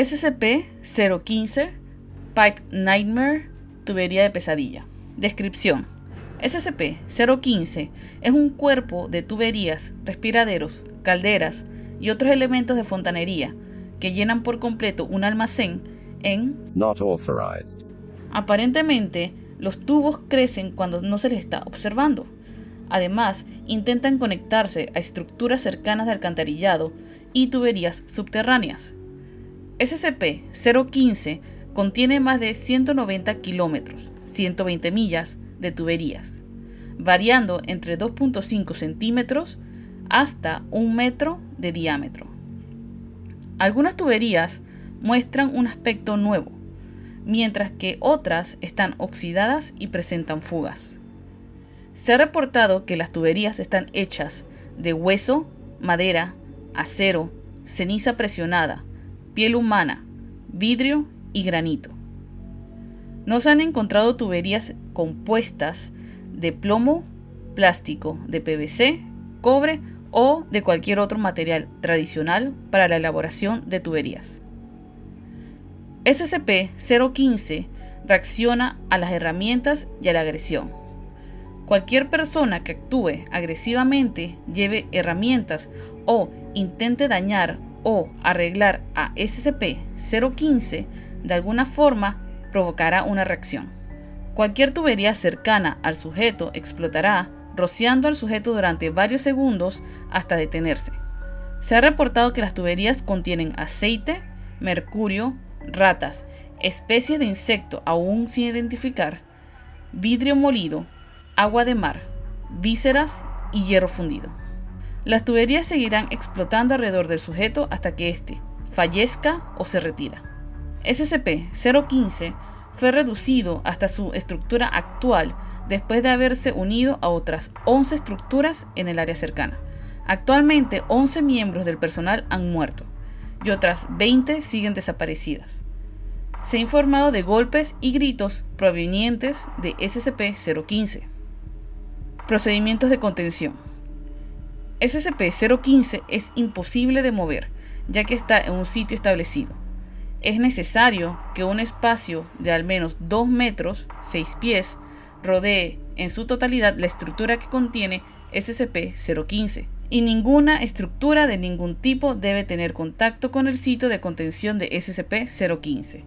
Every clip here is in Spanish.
SCP-015 Pipe Nightmare Tubería de pesadilla. Descripción. SCP-015 es un cuerpo de tuberías, respiraderos, calderas y otros elementos de fontanería que llenan por completo un almacén en Not authorized. Aparentemente, los tubos crecen cuando no se les está observando. Además, intentan conectarse a estructuras cercanas de alcantarillado y tuberías subterráneas. SCP-015 contiene más de 190 kilómetros, 120 millas de tuberías, variando entre 2.5 centímetros hasta un metro de diámetro. Algunas tuberías muestran un aspecto nuevo, mientras que otras están oxidadas y presentan fugas. Se ha reportado que las tuberías están hechas de hueso, madera, acero, ceniza presionada, piel humana, vidrio y granito. No se han encontrado tuberías compuestas de plomo, plástico, de PVC, cobre o de cualquier otro material tradicional para la elaboración de tuberías. SCP-015 reacciona a las herramientas y a la agresión. Cualquier persona que actúe agresivamente, lleve herramientas o intente dañar o arreglar a SCP-015 de alguna forma provocará una reacción. Cualquier tubería cercana al sujeto explotará, rociando al sujeto durante varios segundos hasta detenerse. Se ha reportado que las tuberías contienen aceite, mercurio, ratas, especies de insecto aún sin identificar, vidrio molido, agua de mar, vísceras y hierro fundido. Las tuberías seguirán explotando alrededor del sujeto hasta que éste fallezca o se retira. SCP-015 fue reducido hasta su estructura actual después de haberse unido a otras 11 estructuras en el área cercana. Actualmente 11 miembros del personal han muerto y otras 20 siguen desaparecidas. Se ha informado de golpes y gritos provenientes de SCP-015. Procedimientos de contención. SCP-015 es imposible de mover, ya que está en un sitio establecido es necesario que un espacio de al menos 2 metros, 6 pies, rodee en su totalidad la estructura que contiene SCP-015 y ninguna estructura de ningún tipo debe tener contacto con el sitio de contención de SCP-015.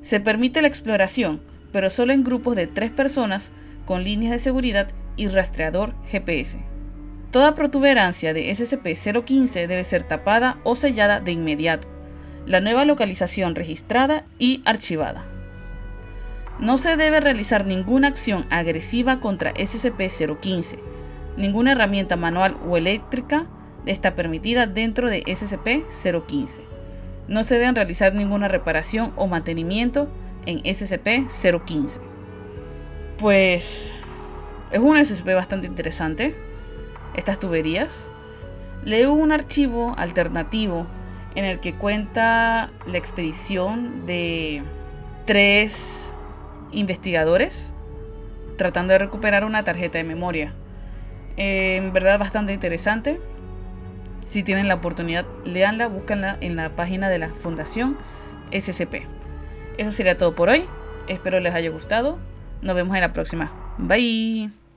Se permite la exploración, pero solo en grupos de 3 personas con líneas de seguridad y rastreador GPS. Toda protuberancia de SCP-015 debe ser tapada o sellada de inmediato la nueva localización registrada y archivada. No se debe realizar ninguna acción agresiva contra SCP-015. Ninguna herramienta manual o eléctrica está permitida dentro de SCP-015. No se deben realizar ninguna reparación o mantenimiento en SCP-015. Pues es un SCP bastante interesante. Estas tuberías. Leo un archivo alternativo en el que cuenta la expedición de tres investigadores tratando de recuperar una tarjeta de memoria. en verdad bastante interesante. Si tienen la oportunidad, leanla, búscanla en la página de la Fundación SCP. Eso sería todo por hoy. Espero les haya gustado. Nos vemos en la próxima. Bye.